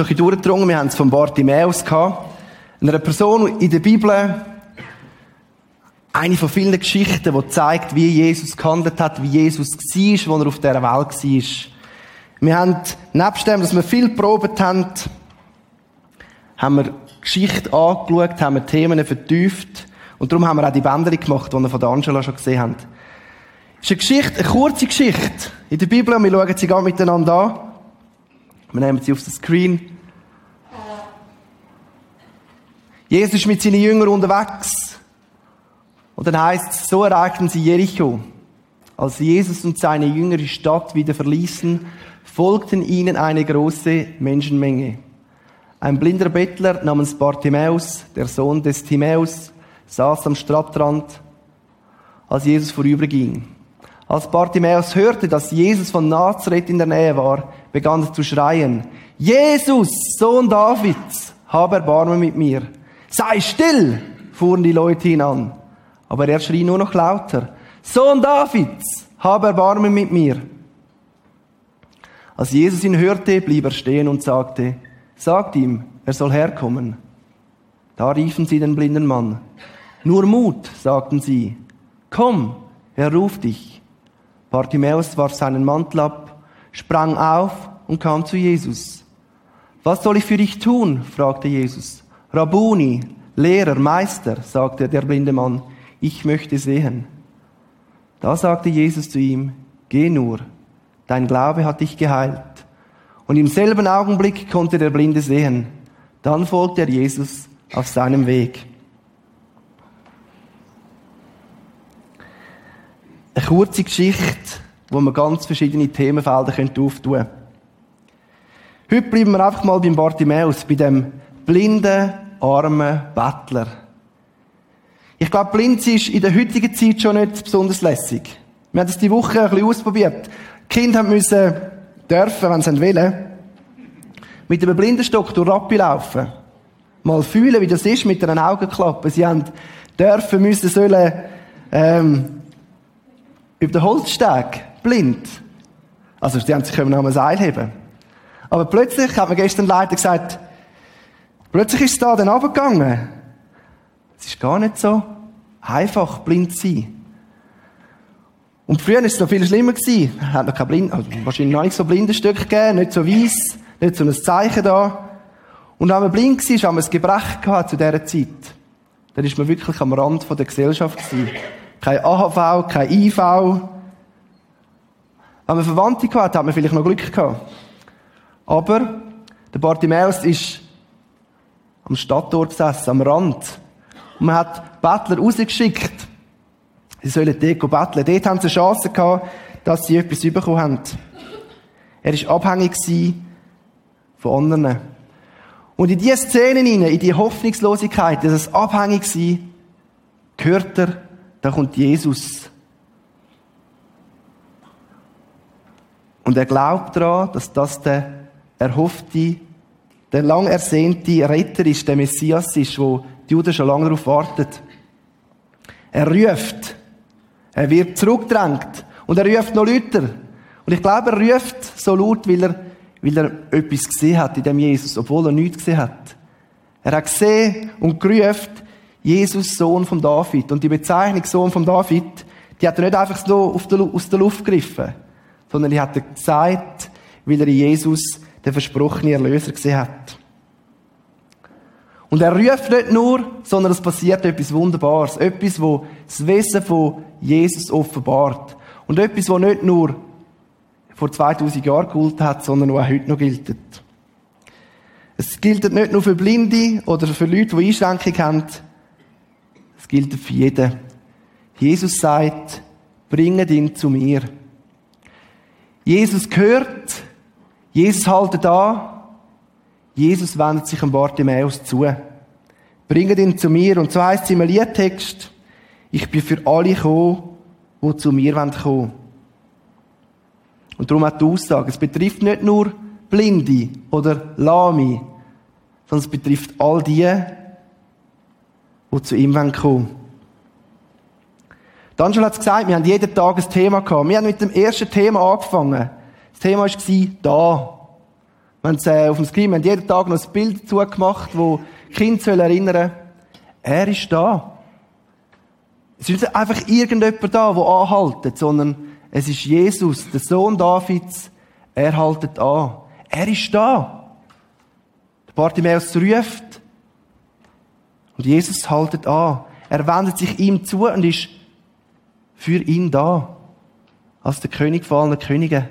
schon ein bisschen durchgedrungen. Wir haben es von Bartimäus gehabt. Einer Person in der Bibel, eine von vielen Geschichten, die zeigt, wie Jesus gehandelt hat, wie Jesus war, als er auf dieser Welt war. Wir haben, nebst dem, dass wir viel probiert haben, haben wir Geschichte angeschaut, haben wir Themen vertieft. Und darum haben wir auch die Bänder gemacht, die wir von der Angela schon gesehen haben. Es ist eine Geschichte, eine kurze Geschichte in der Bibel und wir schauen sie gerade miteinander an. Wir nehmen sie auf den Screen. Jesus ist mit seinen Jüngern unterwegs. Und dann heißt es, so erreichten sie Jericho. Als Jesus und seine Jünger die Stadt wieder verließen, folgten ihnen eine große Menschenmenge. Ein blinder Bettler namens Bartimäus, der Sohn des Timäus, saß am Stadtrand, als Jesus vorüberging. Als Bartimäus hörte, dass Jesus von Nazareth in der Nähe war, begann er zu schreien, Jesus, Sohn Davids, hab Erbarmen mit mir. Sei still, fuhren die Leute ihn an. Aber er schrie nur noch lauter, Sohn Davids, hab Erbarmen mit mir. Als Jesus ihn hörte, blieb er stehen und sagte, sagt ihm, er soll herkommen. Da riefen sie den blinden Mann. Nur Mut, sagten sie. Komm, er ruft dich. Bartimäus warf seinen Mantel ab, sprang auf und kam zu Jesus. Was soll ich für dich tun? fragte Jesus. Rabuni, Lehrer, Meister, sagte der blinde Mann, ich möchte sehen. Da sagte Jesus zu ihm, geh nur, dein Glaube hat dich geheilt. Und im selben Augenblick konnte der Blinde sehen. Dann folgte er Jesus auf seinem Weg. Eine kurze Geschichte, wo man ganz verschiedene Themenfelder auftun könnte. Heute bleiben wir einfach mal beim Bartimäus, bei dem blinden, armen Bettler. Ich glaube, blind ist in der heutigen Zeit schon nicht besonders lässig. Wir haben das die Woche ein bisschen ausprobiert. Die Kinder müssen dürfen, wenn sie wollen, mit einem Blindenstock durch Rappi laufen. Mal fühlen, wie das ist mit einer Augenklappe. Sie haben dürfen, müssen, sollen, ähm, über den Holzsteg, blind. Also, sie haben sich können am Seil heben. Aber plötzlich, hat mir gestern Leiter gesagt, plötzlich ist es da dann runtergegangen. Es ist gar nicht so einfach, blind zu sein. Und früher war es noch viel schlimmer. Es hat noch kein Blind, also wahrscheinlich noch nicht so Blindenstück gegeben, nicht so weiss, nicht so ein Zeichen da. Und wenn man blind war, haben wir ein Gebrech gehabt zu dieser Zeit. Dann ist man wirklich am Rand der Gesellschaft gewesen. Kein AHV, kein IV. Wenn man Verwandte hatte, hat man vielleicht noch Glück gehabt. Aber der Bartimäus ist am Stadttor gesessen, am Rand. Und man hat Bettler rausgeschickt. Sie sollen dort betteln. Dort haben sie eine Chance gehabt, dass sie etwas bekommen haben. Er war abhängig von anderen. Und in diese Szenen hinein, in die Hoffnungslosigkeit, dieses Abhängigsein, gehört er, da kommt Jesus. Und er glaubt daran, dass das der erhoffte, der lang ersehnte Retter ist, der Messias ist, wo die Juden schon lange darauf warten. Er ruft. Er wird zurückgedrängt. Und er ruft noch lauter. Und ich glaube, er ruft so laut, weil er, weil er etwas gesehen hat in dem Jesus, obwohl er nichts gesehen hat. Er hat gesehen und gerufen, Jesus, Sohn von David. Und die Bezeichnung Sohn von David, die hat er nicht einfach so aus der Luft gegriffen, sondern die hat er gesagt, weil er in Jesus den versprochenen Erlöser gesehen hat. Und er ruft nicht nur, sondern es passiert etwas Wunderbares. Etwas, wo das Wesen von Jesus offenbart. Und etwas, wo nicht nur vor 2000 Jahren gehalten hat, sondern auch heute noch gilt. Es gilt nicht nur für Blinde oder für Leute, die Einschränkungen haben. Es gilt für jeden. Jesus sagt, bringet ihn zu mir. Jesus gehört, Jesus haltet an, Jesus wendet sich am Bartimäus zu. Bringet ihn zu mir. Und so heißt es im Liedtext, ich bin für alle gekommen, die zu mir kommen wollen. Und darum hat die Aussage, es betrifft nicht nur Blinde oder Lahme, sondern es betrifft all die, die zu ihm kommen wollen. Angela hat es gesagt, wir haben jeden Tag ein Thema gehabt. Wir haben mit dem ersten Thema angefangen. Das Thema war da. Wir haben äh, auf dem Screen, wir haben jeden Tag noch ein Bild dazu gemacht, wo Kind soll erinnern, er ist da. Es ist nicht einfach irgendjemand da, der anhaltet, sondern es ist Jesus, der Sohn Davids. Er haltet an. Er ist da. Der Bartimäus ruft. Und Jesus haltet an. Er wendet sich ihm zu und ist für ihn da. Als der König von allen Königen.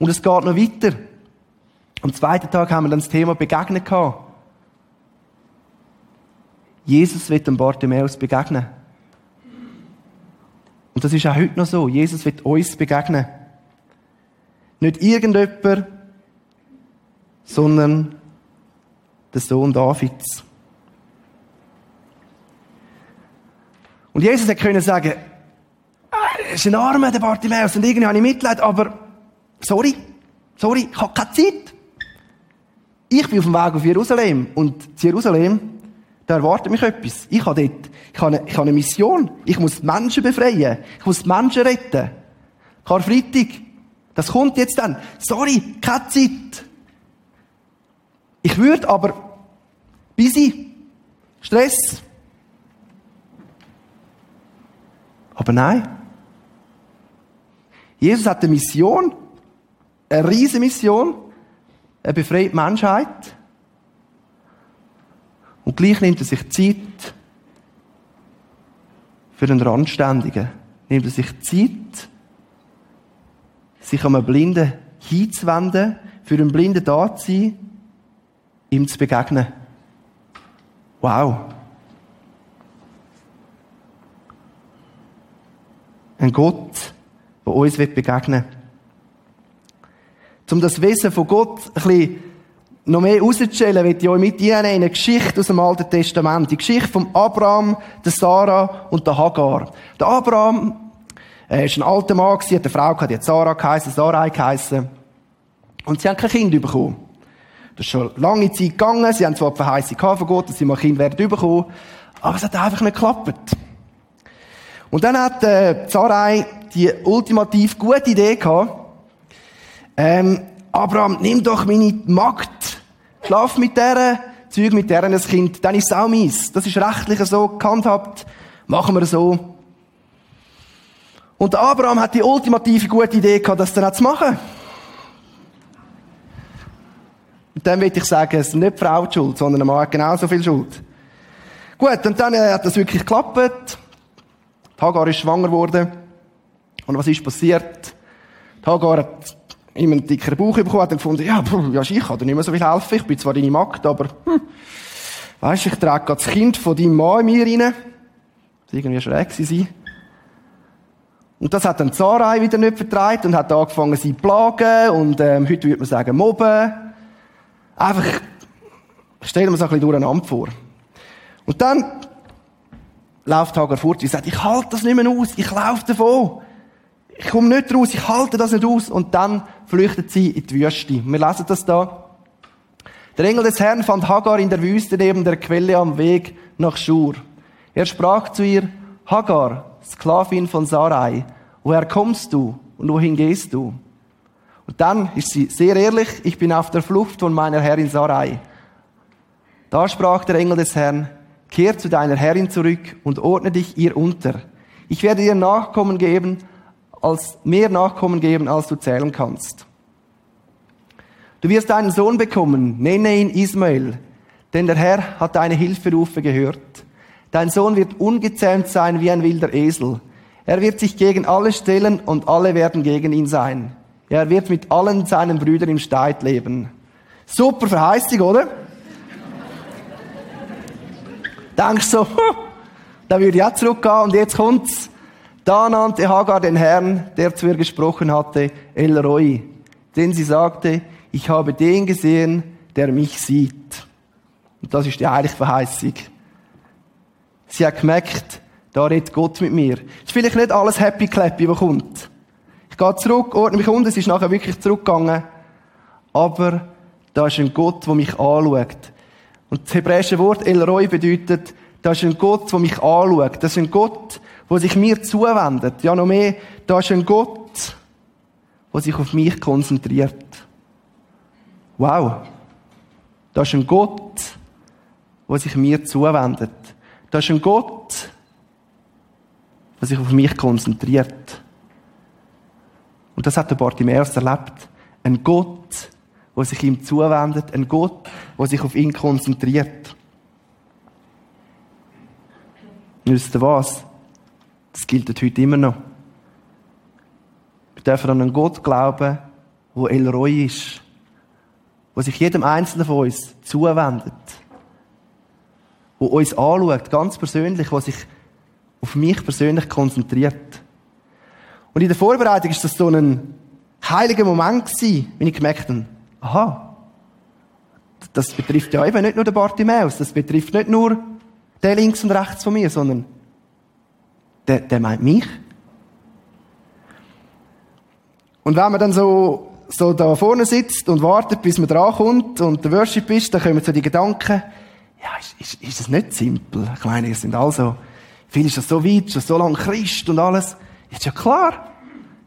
Und es geht noch weiter. Am zweiten Tag haben wir dann das Thema Begegnen gehabt. Jesus wird dem Bartimäus begegnen. Und das ist auch heute noch so. Jesus wird uns begegnen. Nicht irgendjemand, sondern der Sohn Davids. Und Jesus hätte können sagen, ist ein Armer, der Bartimäus, und irgendwie habe ich Mitleid, aber sorry, sorry, ich habe keine Zeit. Ich bin auf dem Weg auf Jerusalem und Jerusalem, da erwartet mich etwas. Ich habe dort, ich habe, eine, ich habe eine Mission. Ich muss Menschen befreien. Ich muss Menschen retten. Karfreitag. Das kommt jetzt dann. Sorry, keine Zeit. Ich würde aber busy. Stress. Aber nein. Jesus hat eine Sion. Eine riesige Mission. Er befreit die Menschheit. Und gleich nimmt er sich Zeit für den Randständigen. Nimmt er sich Zeit, sich einem Blinden hinzuwenden, für einen Blinden da zu sein, ihm zu begegnen. Wow. Ein Gott, der uns begegnen will. Um das Wesen von Gott ein bisschen noch mehr rauszustellen, will ich euch mit Ihnen eine Geschichte aus dem Alten Testament. Die Geschichte von Abraham, der Sarah und der Hagar. Der Abraham, er ist ein alter Mann hat eine Frau gehabt, die Sarah geheißen, Sarai geheißen. Und sie haben kein Kind bekommen. Das ist schon lange Zeit gegangen. Sie haben zwar die Verheißung von Gott, dass sie mal ein Kind werden bekommen. Aber es hat einfach nicht geklappt. Und dann hat, äh, Sarai die ultimativ gute Idee gehabt, ähm, Abraham, nimm doch meine Magd, schlaf mit der, Zeug mit der ein Kind, dann ist es auch meins. Das ist rechtlich so gehandhabt, machen wir so. Und Abraham hat die ultimative gute Idee gehabt, das dann auch zu machen. Und dann will ich sagen, es ist nicht die Frau die Schuld, sondern der Mann hat genauso viel Schuld. Gut, und dann äh, hat das wirklich geklappt. Hagar ist schwanger geworden. Und was ist passiert? Hagar hat ihm einen dickeren Bauch bekommen, hat dann gefunden, ja, ja, ich kann dir nicht mehr so viel helfen, ich bin zwar deine Magd, aber, hm, weisst, ich trage gerade das Kind von deinem Mann in mir rein. Das irgendwie schräg sein. Und das hat dann Sarai wieder nicht vertreibt und hat angefangen, sie zu plagen und, ähm, heute würde man sagen, mobben. Einfach, stellen wir uns ein bisschen durcheinander vor. Und dann läuft Hagar fort und sagt, ich halte das nicht mehr aus, ich laufe davon ich komme nicht raus, ich halte das nicht aus. Und dann flüchtet sie in die Wüste. Wir lesen das da. Der Engel des Herrn fand Hagar in der Wüste neben der Quelle am Weg nach Schur. Er sprach zu ihr, Hagar, Sklavin von Sarai, woher kommst du und wohin gehst du? Und dann ist sie sehr ehrlich, ich bin auf der Flucht von meiner Herrin Sarai. Da sprach der Engel des Herrn, kehr zu deiner Herrin zurück und ordne dich ihr unter. Ich werde dir Nachkommen geben, als mehr Nachkommen geben, als du zählen kannst. Du wirst einen Sohn bekommen, nenne ihn Ismael, denn der Herr hat deine Hilferufe gehört. Dein Sohn wird ungezähmt sein wie ein wilder Esel. Er wird sich gegen alle stellen und alle werden gegen ihn sein. Er wird mit allen seinen Brüdern im Streit leben. Super Verheißung, oder? Denkst so, da würde ich auch zurückgehen und jetzt kommt's. Da nannte Hagar den Herrn, der zu ihr gesprochen hatte, El Roy. Denn sie sagte, ich habe den gesehen, der mich sieht. Und das ist die heilige Verheißung. Sie hat gemerkt, da redet Gott mit mir. Ist vielleicht nicht alles happy clappy, was kommt. Ich gehe zurück, ordne mich unten, es ist nachher wirklich zurückgegangen. Aber da ist ein Gott, der mich anschaut. Und das hebräische Wort El Roy bedeutet, da ist ein Gott, der mich anschaut. Das ist ein Gott, wo sich mir zuwendet. Ja, noch mehr, da ist ein Gott, der sich auf mich konzentriert. wow, da ist ein Gott, der sich mir zuwendet. Da ist ein Gott, der sich auf mich konzentriert. Und das hat der Bartimäus erlebt. Ein Gott, der sich ihm zuwendet. Ein Gott, der sich auf ihn konzentriert. Wisst ihr was? Das gilt heute immer noch. Wir dürfen an einen Gott glauben, der El Roy ist. Der sich jedem Einzelnen von uns zuwendet. Der uns anschaut, ganz persönlich, der sich auf mich persönlich konzentriert. Und in der Vorbereitung ist das so ein heiliger Moment gewesen, wenn ich gemerkt habe, aha, das betrifft ja eben nicht nur den Bartimäus, das betrifft nicht nur den links und rechts von mir, sondern der, der meint mich. Und wenn man dann so, so da vorne sitzt und wartet, bis man drankommt und der Worship ist, dann kommen so die Gedanken, ja, ist, ist, ist das nicht simpel? Ich meine, ihr sind also, viel ist das so weit, schon so lange Christ und alles. Ist ja klar.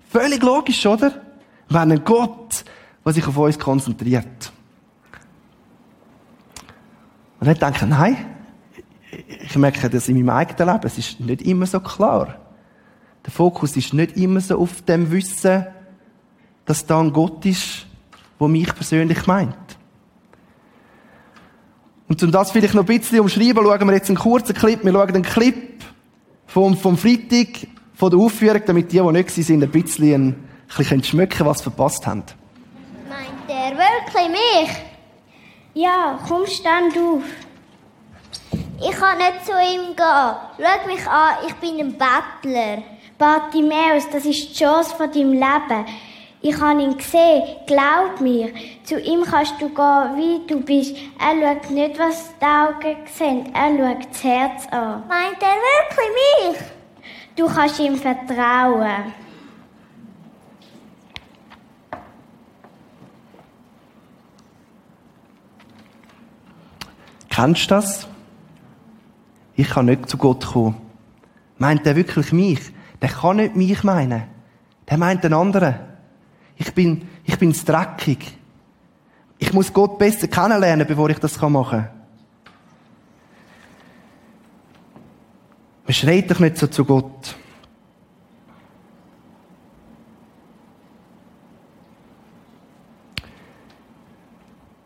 Völlig logisch, oder? Wenn ein Gott, der sich auf uns konzentriert. Und dann denke nein, ich merke das in meinem eigenen Leben, es ist nicht immer so klar. Der Fokus ist nicht immer so auf dem Wissen, dass da ein Gott ist, der mich persönlich meint. Und um das vielleicht noch ein bisschen umschreiben, schauen wir jetzt einen kurzen Clip. Wir schauen einen Clip vom, vom Freitag, von der Aufführung, damit die, die nicht sind, ein bisschen, ein bisschen schmücken was sie verpasst haben. Meint der wirklich mich? Ja, komm, stand auf. Ich kann nicht zu ihm gehen. Schau mich an, ich bin ein Bettler. Bartimäus, das ist die Chance von deinem Leben. Ich habe ihn gesehen, glaub mir. Zu ihm kannst du gehen, wie du bist. Er schaut nicht, was die Augen sehen, er schaut das Herz an. Meint er wirklich mich? Du kannst ihm vertrauen. Kennst du das? Ich kann nicht zu Gott kommen. Meint er wirklich mich? Der kann nicht mich meinen. Der meint den anderen. Ich bin, ich bin dreckig. Ich muss Gott besser kennenlernen, bevor ich das machen kann. Man schreit doch nicht so zu Gott.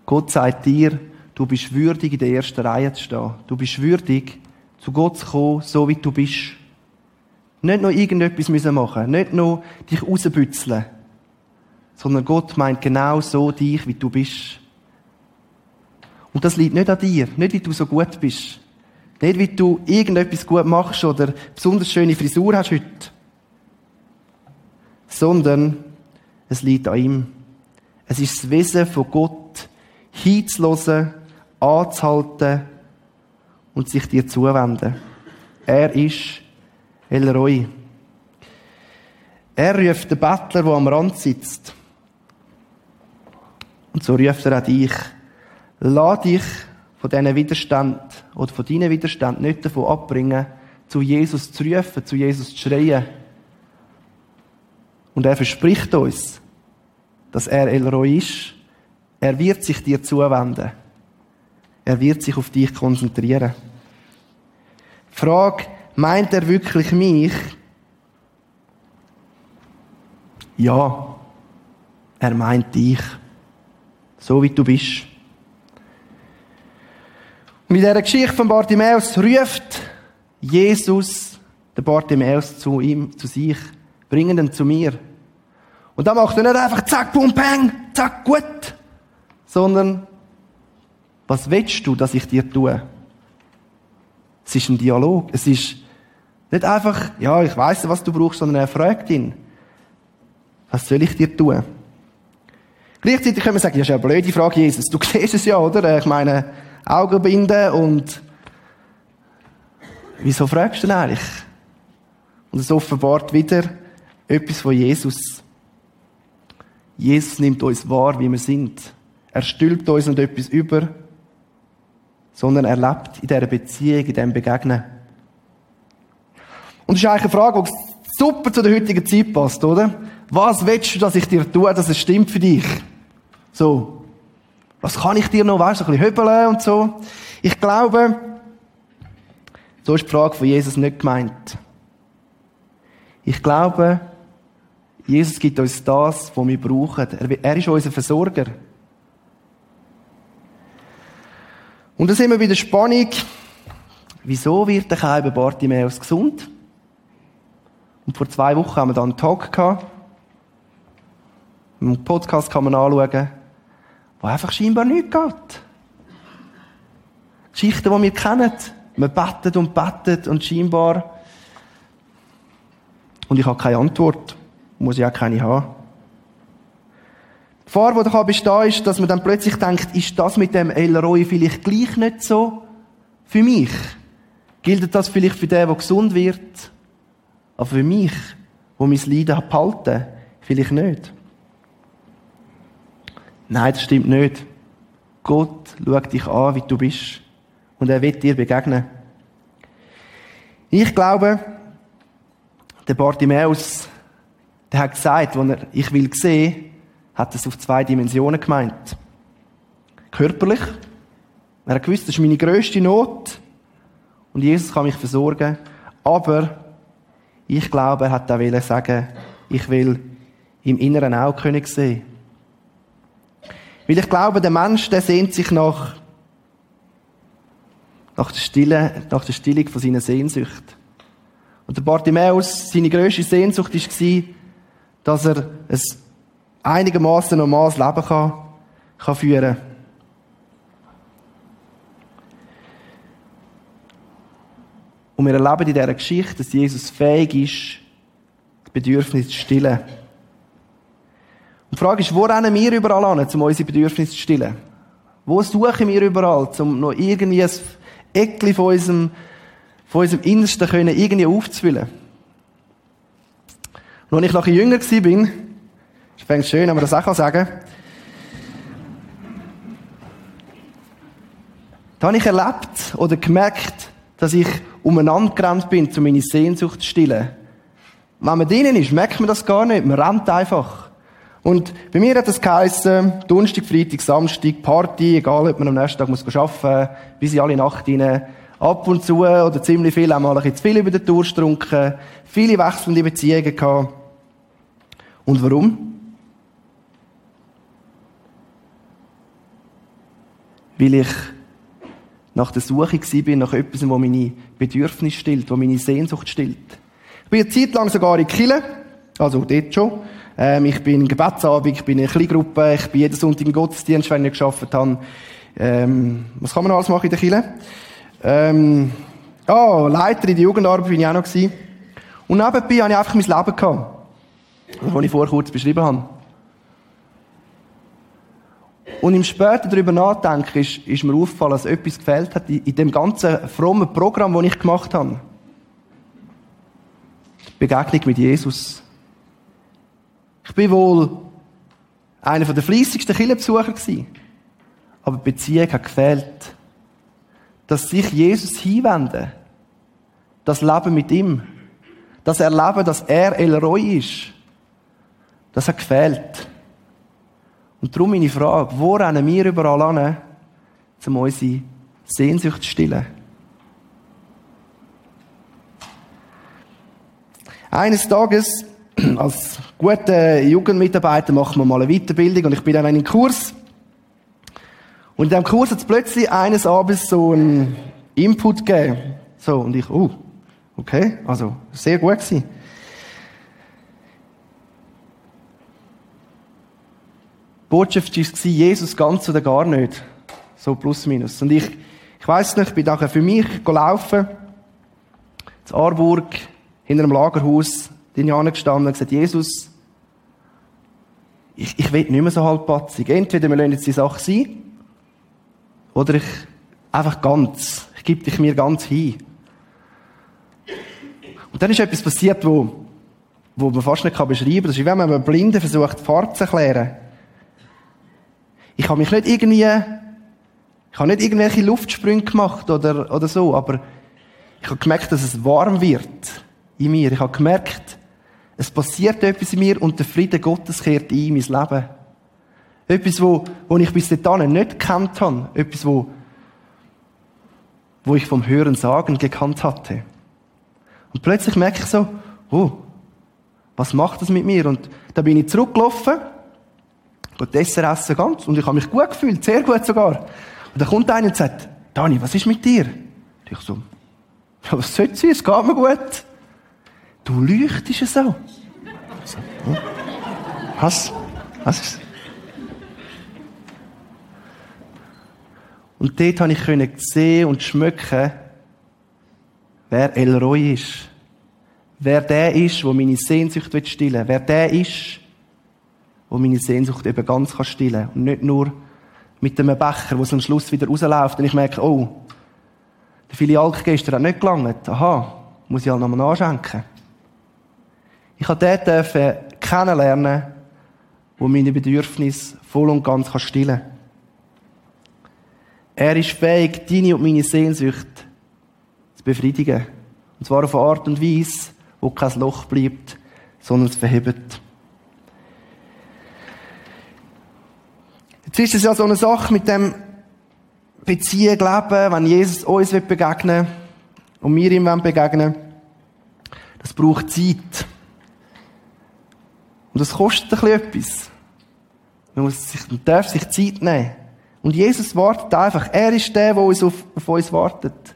Gott sagt dir, du bist würdig, in der ersten Reihe zu stehen. Du bist würdig, zu Gott zu kommen, so wie du bist. Nicht noch irgendetwas müssen machen, nicht noch dich rausbützeln, sondern Gott meint genau so dich, wie du bist. Und das liegt nicht an dir, nicht wie du so gut bist, nicht wie du irgendetwas gut machst oder besonders schöne Frisur hast heute, sondern es liegt an ihm. Es ist das Wesen von Gott, hinzuhören, anzuhalten und sich dir zuwenden. Er ist El Roy. Er ruft den Bettler, der am Rand sitzt. Und so ruft er auch dich. Lass dich von diesen Widerstand oder von deinen Widerstand nicht davon abbringen, zu Jesus zu rufen, zu Jesus zu schreien. Und er verspricht uns, dass er El Roy ist. Er wird sich dir zuwenden. Er wird sich auf dich konzentrieren. Frage, meint er wirklich mich? Ja, er meint dich. So wie du bist. In dieser Geschichte von Bartimäus ruft Jesus den Bartimäus zu ihm, zu sich, bringen ihn zu mir. Und dann macht er nicht einfach zack, bum, bang, zack, gut, sondern was willst du, dass ich dir tue? Es ist ein Dialog. Es ist nicht einfach, ja, ich weiß, was du brauchst, sondern er fragt ihn, was soll ich dir tun? Gleichzeitig können wir sagen, ja, das ist eine blöde Frage, Jesus. Du siehst es ja, oder? Ich meine, Augenbinden und wieso fragst du denn eigentlich? Und es offenbart wieder etwas von Jesus. Jesus nimmt uns wahr, wie wir sind. Er stülpt uns nicht etwas über, sondern er lebt in dieser Beziehung, in diesem Begegnen. Und das ist eigentlich eine Frage, die super zu der heutigen Zeit passt, oder? Was willst du, dass ich dir tue, dass es stimmt für dich? So. Was kann ich dir noch, weißt, so ein bisschen höbeln und so. Ich glaube, so ist die Frage von Jesus nicht gemeint. Ich glaube, Jesus gibt uns das, was wir brauchen. Er ist unser Versorger. Und da sind wir bei der Spannung. Wieso wird der Kai Bartimäus gesund? Und vor zwei Wochen haben wir dann einen Talk gehabt. Im Podcast kann man anschauen, wo einfach scheinbar nichts geht. Geschichten, die wir kennen. Man bettet und bettet und scheinbar. Und ich habe keine Antwort. Muss ich auch keine haben. Die Gefahr, die da bestehen ist, dass man dann plötzlich denkt, ist das mit dem Elroy vielleicht gleich nicht so für mich? Gilt das vielleicht für den, der gesund wird? Aber für mich, wo mein Leiden behalten, vielleicht nicht. Nein, das stimmt nicht. Gott schaut dich an, wie du bist. Und er wird dir begegnen. Ich glaube, der Bartimäus, der hat gesagt, wenn er ich will sehen, hat es auf zwei Dimensionen gemeint. Körperlich. Er hat gewusst, das ist meine grösste Not. Und Jesus kann mich versorgen. Aber ich glaube, er hat auch sagen, ich will im Inneren auch König sehen. Weil ich glaube, der Mensch, der sehnt sich nach, nach der Stille, nach der Stillung von seiner Sehnsucht. Und der Bartimäus, seine grösste Sehnsucht war, dass er ein einigermaßen normales Leben kann, kann führen Und wir erleben in dieser Geschichte, dass Jesus fähig ist, das Bedürfnis zu stillen. Und die Frage ist, wo rennen wir überall an, um unsere Bedürfnisse zu stillen? Wo suchen wir überall, um noch irgendwie ein Eckli von unserem, von unserem Innersten können, irgendwie aufzufüllen? Und als ich noch jünger war, ist es schön, wenn man das auch sagen kann, da habe ich erlebt oder gemerkt, dass ich umeinander gerannt bin, um meine Sehnsucht zu stillen. Wenn man drinnen ist, merkt man das gar nicht. Man rennt einfach. Und bei mir hat das geheissen, Donnerstag, Freitag, Samstag, Party, egal ob man am nächsten Tag muss arbeiten muss, bis in alle Nacht rein. Ab und zu, oder ziemlich viel, auch mal ein bisschen zu viel über den Durst getrunken, viele wechselnde Beziehungen gehabt. Und warum? Weil ich nach der Suche bin nach etwas, das meine Bedürfnisse stillt, das meine Sehnsucht stillt. Ich bin eine Zeit lang sogar in Kille, also dort schon. Ähm, ich bin in Gebetsabend, ich bin in einer Kleingruppe, ich bin jeden Sonntag im Gottesdienst, wenn ich geschafft habe. Ähm, was kann man alles machen in der Kille? Ähm, oh, Leiter in der Jugendarbeit bin ich auch noch gewesen. Und nebenbei habe ich einfach mein Leben gehabt. Das ich vorher kurz beschrieben habe. Und im später darüber nachdenken, ist, ist mir aufgefallen, dass etwas gefällt hat in, in dem ganzen frommen Programm, das ich gemacht habe. Die Begegnung mit Jesus. Ich bin wohl einer der fleissigsten Kirchenbesucher gewesen. Aber die Beziehung hat gefehlt. Dass sich Jesus hinwenden. Das Leben mit ihm. Das Erleben, dass er El Roy ist. Das hat gefehlt. Und darum meine Frage, wo rennen wir überall an, um unsere Sehnsucht zu stillen? Eines Tages, als guter Jugendmitarbeiter, machen wir mal eine Weiterbildung und ich bin dann in einem Kurs. Und in diesem Kurs hat es plötzlich eines Abends so einen Input gegeben. So, und ich, oh, okay, also, sehr gut gewesen. Botschaft war, Jesus ganz oder gar nicht. So plus minus. Und ich, ich weiss nicht, ich bin nachher für mich gelaufen, zu Aarburg, hinter einem Lagerhaus, bin ich gestanden und gesagt, Jesus, ich, ich will nicht mehr so halbpatzig. Entweder wir lassen jetzt die Sache sein, oder ich einfach ganz. Ich gebe dich mir ganz hin. Und dann ist etwas passiert, wo, wo man fast nicht beschreiben kann. Das ist, wie wenn man einem Blinden versucht, Fahrt zu erklären. Ich habe mich nicht irgendwie, ich habe nicht irgendwelche Luftsprünge gemacht oder, oder so, aber ich habe gemerkt, dass es warm wird in mir. Ich habe gemerkt, es passiert etwas in mir und der Friede Gottes kehrt ein in mein Leben. Etwas, wo, wo ich bis dahin nicht gekannt habe. Etwas, wo, wo ich vom Hören sagen gekannt hatte. Und plötzlich merke ich so, oh, was macht das mit mir? Und da bin ich zurückgelaufen, geht Essen essen ganz, und ich habe mich gut gefühlt, sehr gut sogar. Und da kommt einer und sagt, Dani, was ist mit dir? Und ich so, ja, was soll sein? Es geht mir gut. Du leuchtest so. so hm? Was? Was ist Und dort konnte ich sehen und schmecken, wer Elroy ist. Wer der ist, wo meine Sehnsucht stillen will. Wer der ist, wo meine Sehnsucht eben ganz stillen kann. Und nicht nur mit einem Becher, wo es am Schluss wieder rausläuft und ich merke, oh, der Filialk gestern hat nicht gelangt. Aha, muss ich halt nochmal nachschenken. Ich durfte den kennenlernen, wo meine Bedürfnisse voll und ganz stillen kann. Er ist fähig, deine und meine Sehnsucht zu befriedigen. Und zwar auf eine Art und Weise, wo kein Loch bleibt, sondern es verhebt. Jetzt ist es ja so eine Sache mit dem Beziehung leben, wenn Jesus uns begegnen will und wir ihm begegnen das braucht Zeit. Und das kostet ein bisschen etwas. Man, muss sich, man darf sich Zeit nehmen. Und Jesus wartet einfach. Er ist der, der uns auf, auf uns wartet.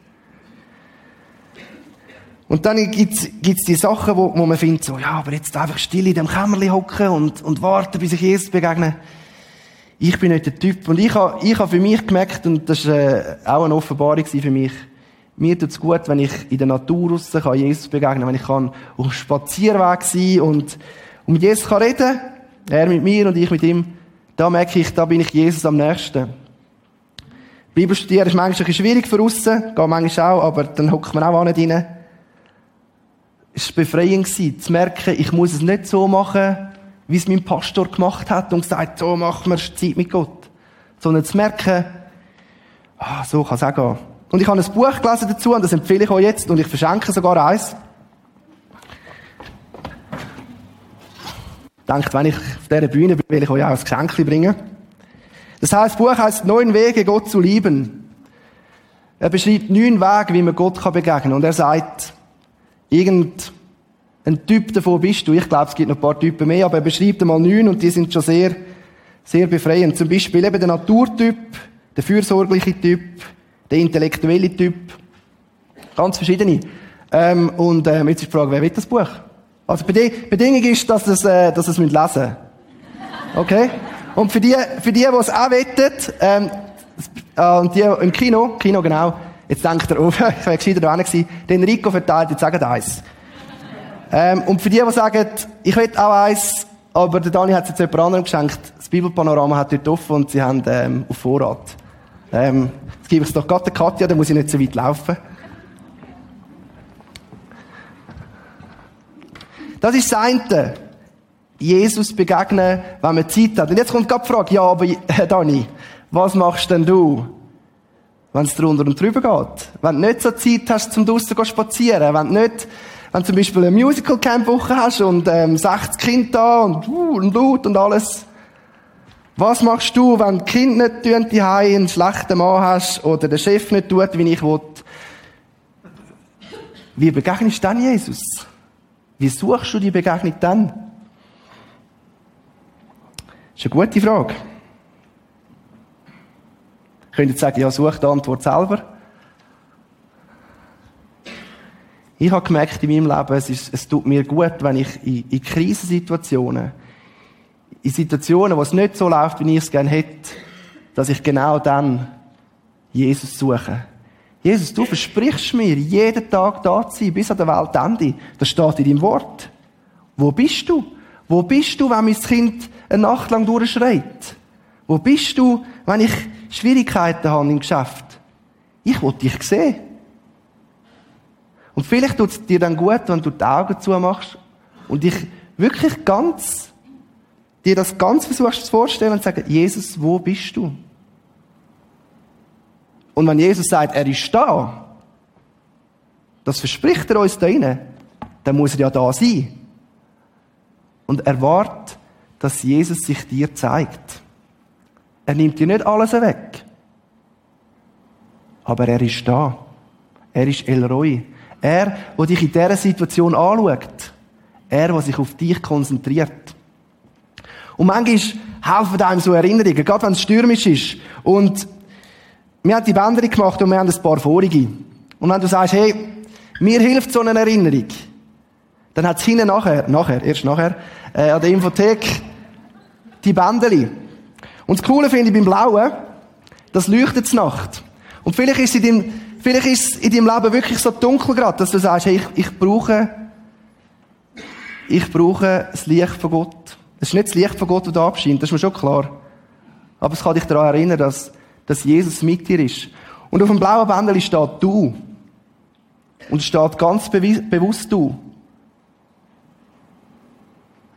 Und dann gibt's, gibt's die Sachen, wo, wo man findet, so, ja, aber jetzt einfach still in dem Kämmerli hocken und, und warten, bis ich Jesus begegne. Ich bin nicht der Typ. Und ich habe, ich habe für mich gemerkt, und das war äh, auch eine Offenbarung für mich, mir tut's gut, wenn ich in der Natur raus kann Jesus begegnen, wenn ich kann auf dem Spazierweg sein und um Jesus kann reden, er mit mir und ich mit ihm, da merke ich, da bin ich Jesus am nächsten. Bibel studieren ist manchmal ein bisschen schwierig für aussen, geht manchmal auch, aber dann hockt man auch nicht rein es war befreiend, zu merken, ich muss es nicht so machen, wie es mein Pastor gemacht hat und gesagt, so machen wir Zeit mit Gott. Sondern zu merken, ah, so kann es auch gehen. Und ich habe ein Buch gelesen dazu, und das empfehle ich euch jetzt, und ich verschenke sogar eins. Denkt, wenn ich auf dieser Bühne bin, will ich euch auch ein Geschenk bringen. Das heißt, das Buch heißt Neun Wege, Gott zu lieben. Er beschreibt neun Wege, wie man Gott begegnen kann. Und er sagt, Irgendein Typ davon bist du. Ich glaube, es gibt noch ein paar Typen mehr, aber er beschreibt einmal neun und die sind schon sehr, sehr befreiend. Zum Beispiel eben der Naturtyp, der fürsorgliche Typ, der intellektuelle Typ. Ganz verschiedene. Ähm, und ähm, jetzt ist die Frage, wer will das Buch? Also die Bedingung ist, dass es, äh, dass es lesen müssen. Okay? Und für die, für die, die es auch wettet, ähm, äh, und die im Kino, Kino genau, Jetzt denkt er, oh, ich wäre gescheiter da gewesen. Den Rico verteilt, jetzt sagen eins. Ähm, und für die, die sagen, ich will auch eins, aber der Dani hat es jetzt jemand anderem geschenkt. Das Bibelpanorama hat dort offen und sie haben ähm, auf Vorrat. Ähm, jetzt gebe ich es doch gerade Katja, dann muss ich nicht so weit laufen. Das ist das eine. Jesus begegnen, wenn man Zeit hat. Und jetzt kommt gerade die Frage, ja, aber Herr Dani, was machst denn du? wenn es drunter und drüber geht. Wenn du nicht so Zeit hast, zum draussen zu spazieren, wenn du nicht, wenn du zum Beispiel eine Musical-Camp-Woche hast und ähm, 60 Kinder da und, uh, und laut und alles. Was machst du, wenn die Kinder nicht die einen schlechten Mann hast oder der Chef nicht tut, wie ich will? Wie begegnest du dann Jesus? Wie suchst du die Begegnung dann? Das ist eine gute Frage. Ich könnte jetzt sagen, ja, such die Antwort selber. Ich habe gemerkt in meinem Leben, es, ist, es tut mir gut, wenn ich in, in Krisensituationen, in Situationen, wo es nicht so läuft, wie ich es gerne hätte, dass ich genau dann Jesus suche. Jesus, du versprichst mir, jeden Tag da zu sein, bis an der Weltende. Das steht in deinem Wort. Wo bist du? Wo bist du, wenn mein Kind eine Nacht lang durchschreit? Wo bist du, wenn ich Schwierigkeiten habe im Geschäft? Ich will dich sehen. Und vielleicht tut es dir dann gut, wenn du die Augen zumachst und dich wirklich ganz, dir das ganz versuchst zu vorstellen und zu sagen, Jesus, wo bist du? Und wenn Jesus sagt, er ist da, das verspricht er uns da rein, dann muss er ja da sein. Und erwartet, dass Jesus sich dir zeigt. Er nimmt dir nicht alles weg. Aber er ist da. Er ist Elroy. Er, der dich in dieser Situation anschaut. Er, der sich auf dich konzentriert. Und manchmal helfen einem so Erinnerungen, gerade wenn es stürmisch ist. Und wir haben die Bänderung gemacht und wir haben ein paar vorige. Und wenn du sagst, hey, mir hilft so eine Erinnerung, dann hat es hinten nachher, nachher, erst nachher, äh, an der Infothek die Bändeli. Und das Coole finde ich beim Blauen, das leuchtet Nacht. Und vielleicht ist, es in deinem, vielleicht ist es in deinem Leben wirklich so dunkel gerade, dass du sagst, hey, ich, ich brauche, ich brauche das Licht von Gott. Es ist nicht das Licht von Gott, das da abscheint, das ist mir schon klar. Aber es kann dich daran erinnern, dass, dass Jesus mit dir ist. Und auf dem blauen Bändeli steht du. Und es steht ganz bewusst du.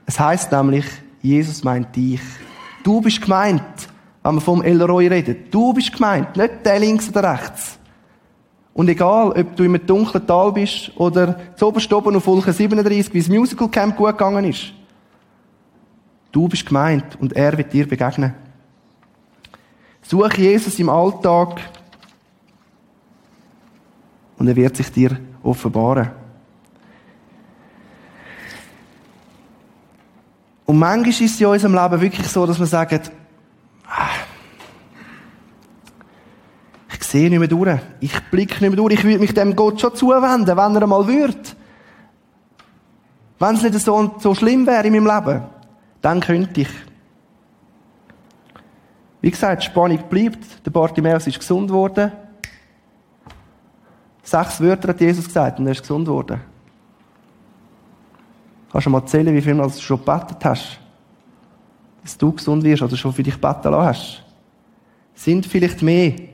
Es heißt nämlich, Jesus meint dich. Du bist gemeint, wenn wir vom Elroy reden. Du bist gemeint, nicht der links oder rechts. Und egal, ob du einem dunklen Tal bist oder zu oberst oben auf Wolke 37, wie das Musical Camp gut gegangen ist. Du bist gemeint und er wird dir begegnen. Suche Jesus im Alltag und er wird sich dir offenbaren. Und manchmal ist es in unserem Leben wirklich so, dass wir sagen, ah, ich sehe nicht mehr durch, ich blicke nicht mehr durch, ich würde mich dem Gott schon zuwenden, wenn er einmal würde. Wenn es nicht so, so schlimm wäre in meinem Leben, dann könnte ich. Wie gesagt, die Spannung bleibt, der Bartimäus ist gesund worden. Sechs Wörter hat Jesus gesagt und er ist gesund worden. Kannst du mal erzählen, wie viel du schon gebetet hast? Dass du gesund wirst oder schon für dich beten lassen hast? Sind vielleicht mehr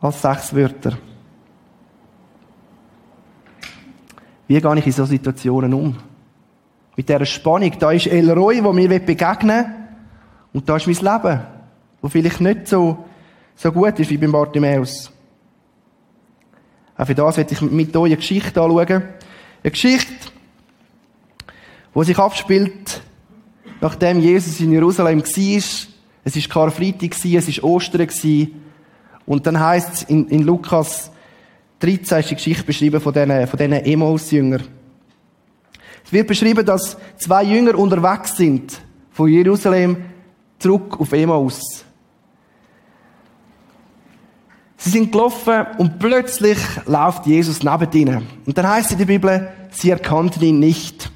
als sechs Wörter. Wie gehe ich in solchen Situationen um? Mit dieser Spannung. Da ist El Roy, wo mir begegnen will. Und da ist mein Leben, wo vielleicht nicht so, so gut ist wie beim Bartimäus. Auch für das werde ich mit euch eine Geschichte anschauen. Eine Geschichte, wo sich abspielt, nachdem Jesus in Jerusalem war. Es war Karfreitag, es war Ostern. Und dann heißt es in, in Lukas 13 ist die Geschichte beschrieben von diesen, von diesen Emmaus-Jüngern. Es wird beschrieben, dass zwei Jünger unterwegs sind von Jerusalem zurück auf Emmaus. Sie sind gelaufen und plötzlich läuft Jesus neben ihnen. Und dann heißt es in der Bibel, sie erkannten ihn nicht.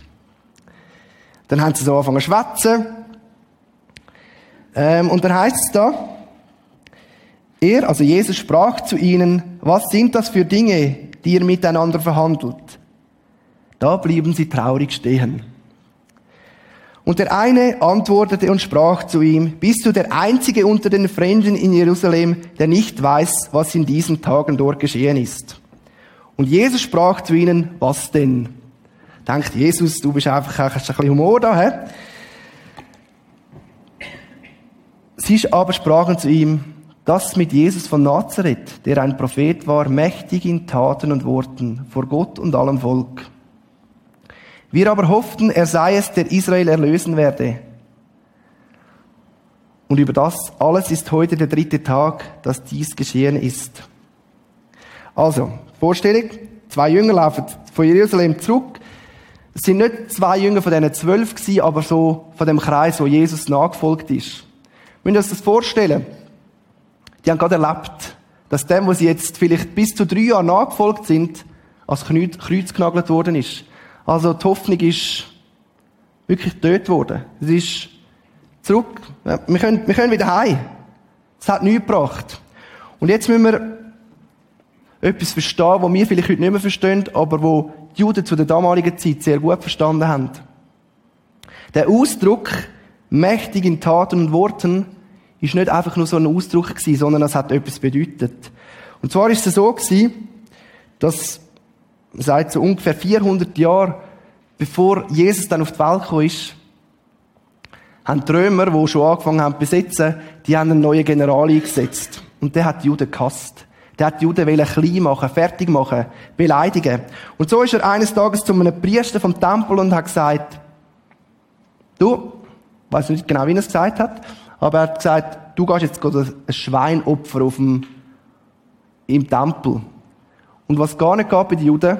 Dann haben sie so angefangen zu schwätzen. Ähm, und dann heißt es da, er, also Jesus, sprach zu ihnen, was sind das für Dinge, die ihr miteinander verhandelt? Da blieben sie traurig stehen. Und der eine antwortete und sprach zu ihm, bist du der einzige unter den Fremden in Jerusalem, der nicht weiß, was in diesen Tagen dort geschehen ist? Und Jesus sprach zu ihnen, was denn? denkt Jesus, du bist einfach, hast ein bisschen Humor da, hä? Sie aber sprachen zu ihm, das mit Jesus von Nazareth, der ein Prophet war, mächtig in Taten und Worten, vor Gott und allem Volk. Wir aber hofften, er sei es, der Israel erlösen werde. Und über das alles ist heute der dritte Tag, dass dies geschehen ist. Also, Vorstellung, zwei Jünger laufen von Jerusalem zurück, es sind nicht zwei Jünger von diesen zwölf gewesen, aber so von dem Kreis, wo Jesus nachgefolgt ist. Wir müssen uns das vorstellen. Die haben gerade erlebt, dass dem, sie jetzt vielleicht bis zu drei Jahre nachgefolgt sind, als Kreuz genagelt worden ist. Also die Hoffnung ist wirklich tot worden. Es ist zurück. Wir können, wir können wieder heim. Es hat nichts gebracht. Und jetzt müssen wir etwas verstehen, was wir vielleicht heute nicht mehr verstehen, aber wo die Juden zu der damaligen Zeit sehr gut verstanden haben. Der Ausdruck mächtig in Taten und Worten ist nicht einfach nur so ein Ausdruck gewesen, sondern es hat etwas bedeutet. Und zwar ist es so gewesen, dass seit so ungefähr 400 Jahren, bevor Jesus dann auf die Welt gekommen ist, haben die Römer, die schon angefangen haben zu besetzen, die haben einen neuen General eingesetzt. Und der hat die Juden gehasst. Der hat die Juden klein machen, fertig machen, beleidigen. Und so ist er eines Tages zu einem Priester vom Tempel und hat gesagt, du, weiß nicht genau, wie er es gesagt hat, aber er hat gesagt, du gehst jetzt ein Schwein opfern auf dem, im Tempel. Und was gar nicht geht bei den Juden,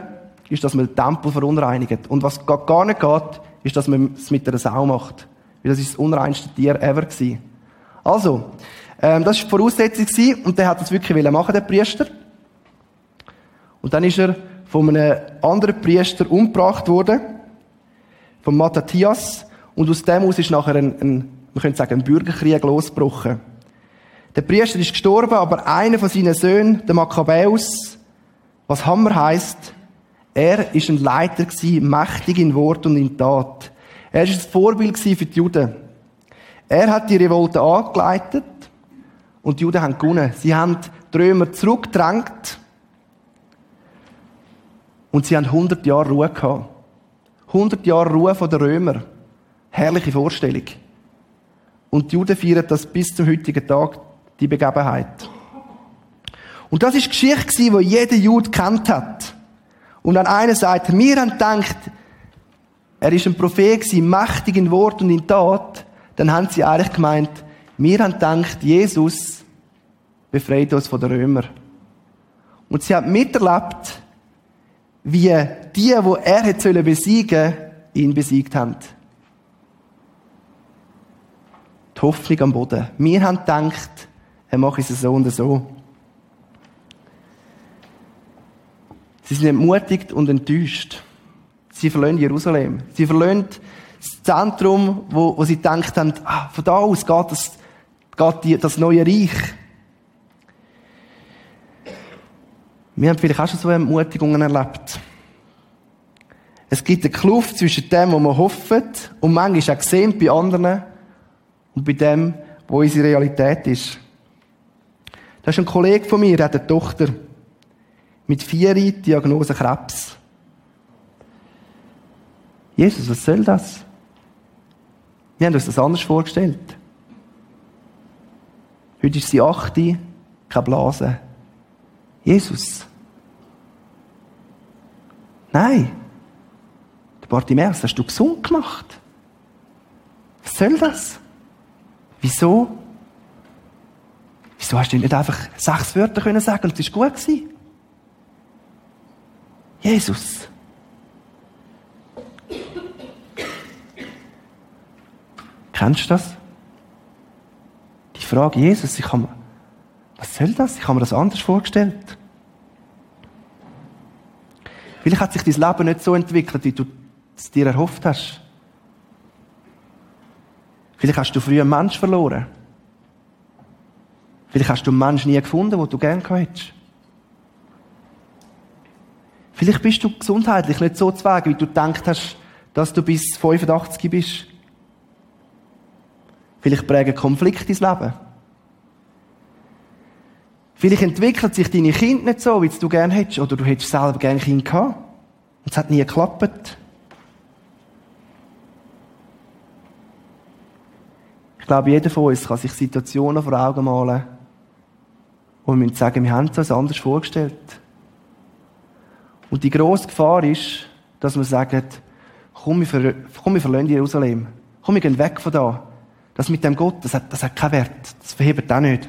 ist, dass man den Tempel verunreinigt. Und was gar nicht geht, ist, dass man es mit einer Sau macht. Weil das ist das unreinste Tier ever gewesen. Also, ähm, das war die Voraussetzung gewesen, und der hat das wirklich machen, der Priester. Und dann ist er von einem anderen Priester umgebracht worden, von Matthias, und aus dem aus ist nachher ein, ein man könnte sagen, ein Bürgerkrieg losgebrochen. Der Priester ist gestorben, aber einer von seinen Söhnen, der Makkabäus, was Hammer heißt, er ist ein Leiter gewesen, mächtig in Wort und in Tat. Er ist ein Vorbild für die Juden. Er hat die Revolte angeleitet und die Juden haben gewonnen. Sie haben die Römer zurückgedrängt und sie haben 100 Jahre Ruhe gehabt. 100 Jahre Ruhe von den Römern. Herrliche Vorstellung. Und die Juden feiern das bis zum heutigen Tag, die Begebenheit. Und das ist Geschichte, die jeder Jude kennt hat. Und an einer Seite, wir haben gedacht, er ist ein Prophet mächtig in Wort und in Tat, dann haben sie eigentlich gemeint, wir haben gedacht, Jesus befreit uns von den Römern. Und sie haben miterlebt, wie die, wo er besiegen sollen, ihn besiegt haben. Die Hoffnung am Boden. Wir haben gedacht, er mache es so und so. Sie sind entmutigt und enttäuscht. Sie verlassen Jerusalem. Sie verlassen das Zentrum, wo, wo sie gedacht haben, ah, von da aus geht das, geht die, das neue Reich. Wir haben vielleicht auch schon so Entmutigungen erlebt. Es gibt eine Kluft zwischen dem, was man hofft und manchmal auch gesehen bei anderen und bei dem, wo unsere Realität ist. Das ist ein Kollege von mir, der hat eine Tochter mit vier Diagnose Krebs. Jesus, was soll das? Wir haben uns das anders vorgestellt. Heute ist sie achte, keine Blase. Jesus. Nein. Der Bartimäus, hast du gesund gemacht? Was soll das? Wieso? Wieso hast du nicht einfach sechs Wörter können sagen und es war gut gewesen? Jesus. Kennst du das? Die Frage, Jesus, ich habe, was soll das? Ich habe mir das anders vorgestellt. Vielleicht hat sich dein Leben nicht so entwickelt, wie du es dir erhofft hast. Vielleicht hast du früher einen Mensch verloren. Vielleicht hast du einen Menschen nie gefunden, den du gerne hättest. Vielleicht bist du gesundheitlich nicht so zu wie du gedacht hast, dass du bis 85 bist. Vielleicht prägen Konflikte dein Leben. Vielleicht entwickelt sich deine Kind nicht so, wie du gerne hättest, oder du hättest selber gerne Kind gehabt. Und es hat nie geklappt. Ich glaube, jeder von uns kann sich Situationen vor Augen malen, wo wir müssen sagen, wir haben es uns anders vorgestellt. Und die grosse Gefahr ist, dass wir sagen, komm, wir, ver komm, wir verlassen Jerusalem. Komm, wir gehen weg von da. Das mit dem Gott, das hat, das hat keinen Wert. Das verhebt auch nicht.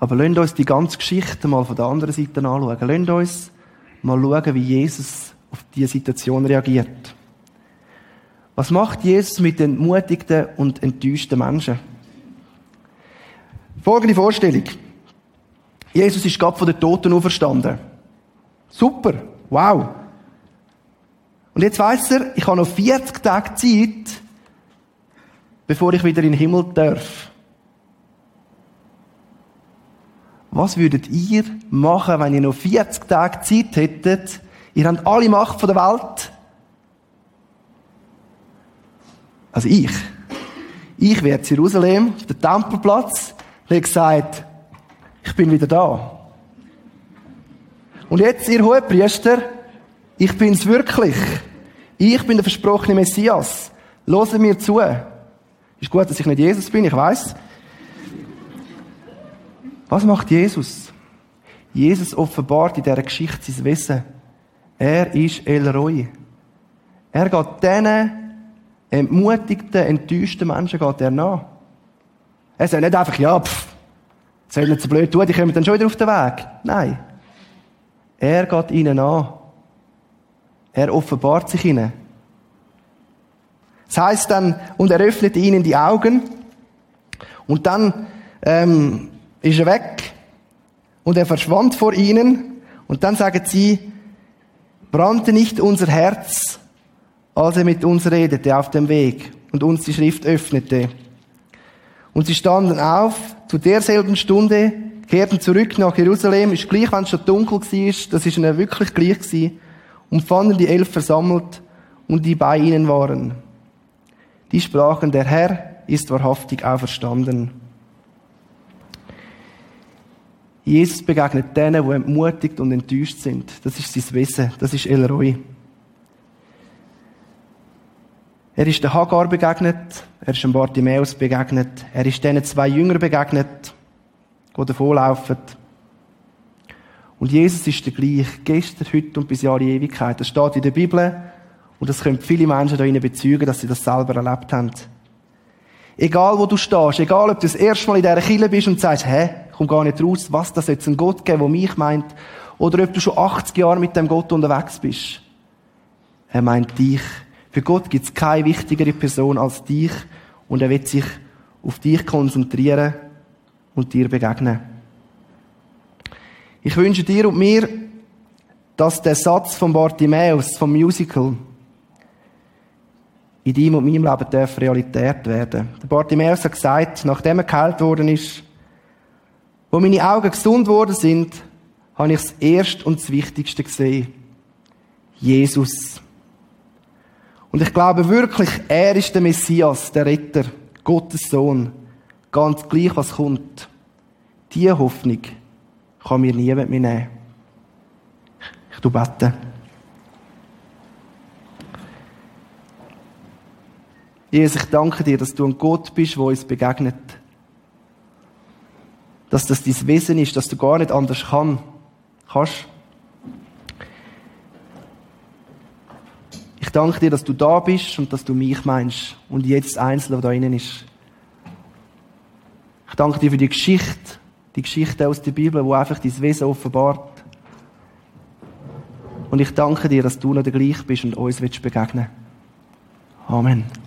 Aber lasst uns die ganze Geschichte mal von der anderen Seite anschauen. Lasst uns mal schauen, wie Jesus auf diese Situation reagiert. Was macht Jesus mit den entmutigten und enttäuschten Menschen? Folgende Vorstellung. Jesus ist gerade von den Toten auferstanden. Super. Wow. Und jetzt weiss er, ich habe noch 40 Tage Zeit, bevor ich wieder in den Himmel darf. Was würdet ihr machen, wenn ihr noch 40 Tage Zeit hättet? Ihr habt alle Macht der Welt. Also ich. Ich wäre in Jerusalem, auf dem Tempelplatz, und gesagt, ich bin wieder da. Und jetzt, ihr Hohepriester, ich bin's wirklich. Ich bin der versprochene Messias. Loset mir zu. Ist gut, dass ich nicht Jesus bin, ich weiß. Was macht Jesus? Jesus offenbart in dieser Geschichte sein Wissen. Er ist El Roy. Er geht denen, entmutigten, enttäuschten Menschen geht er nach. Er sagt nicht einfach, ja, pff, soll nicht so blöd tun, die kommen dann schon wieder auf den Weg. Nein. Er geht ihnen an. Er offenbart sich ihnen. Das heißt dann, und er öffnet ihnen die Augen. Und dann ähm, ist er weg. Und er verschwand vor ihnen. Und dann sagen sie, brannte nicht unser Herz, als er mit uns redete auf dem Weg und uns die Schrift öffnete. Und sie standen auf zu derselben Stunde, kehrten zurück nach Jerusalem, ist gleich, wenn es schon dunkel war, das ist ihnen wirklich gleich gewesen, und fanden die Elf versammelt und die bei ihnen waren. Die sprachen, der Herr ist wahrhaftig auferstanden. Jesus begegnet denen, die entmutigt und enttäuscht sind. Das ist sein Wesen. Das ist Elroy. Er ist der Hagar begegnet. Er ist dem Bartimäus begegnet. Er ist diesen zwei Jüngern begegnet, die davonlaufen. Und Jesus ist der gleich. Gestern, heute und bis Jahr in Ewigkeit. Das steht in der Bibel. Und das können viele Menschen da ihnen bezeugen, dass sie das selber erlebt haben. Egal wo du stehst, egal ob du das erste Mal in dieser Kille bist und sagst, hä, ich komme gar nicht raus, was das jetzt ein Gott geben, der mich meint, oder ob du schon 80 Jahre mit dem Gott unterwegs bist. Er meint dich. Für Gott gibt es keine wichtigere Person als dich und er wird sich auf dich konzentrieren und dir begegnen. Ich wünsche dir und mir, dass der Satz von Bartimäus, vom Musical, in deinem und meinem Leben darf Realität werden. Der Bartimäus hat gesagt, nachdem er geheilt worden ist, wo meine Augen gesund worden sind, habe ich das Erste und das Wichtigste gesehen. Jesus. Und ich glaube wirklich, er ist der Messias, der Retter, Gottes Sohn. Ganz gleich, was kommt. Diese Hoffnung kann mir niemand mehr nehmen. Ich tu beten. Jesus, ich danke dir, dass du ein Gott bist, der uns begegnet. Dass das dein Wesen ist, dass du gar nicht anders kann, kannst. Ich danke dir, dass du da bist und dass du mich meinst und Einzelne, der da innen ist. Ich danke dir für die Geschichte, die Geschichte aus der Bibel, wo einfach dein Wesen offenbart. Und ich danke dir, dass du noch der gleich bist und uns begegnen willst Amen.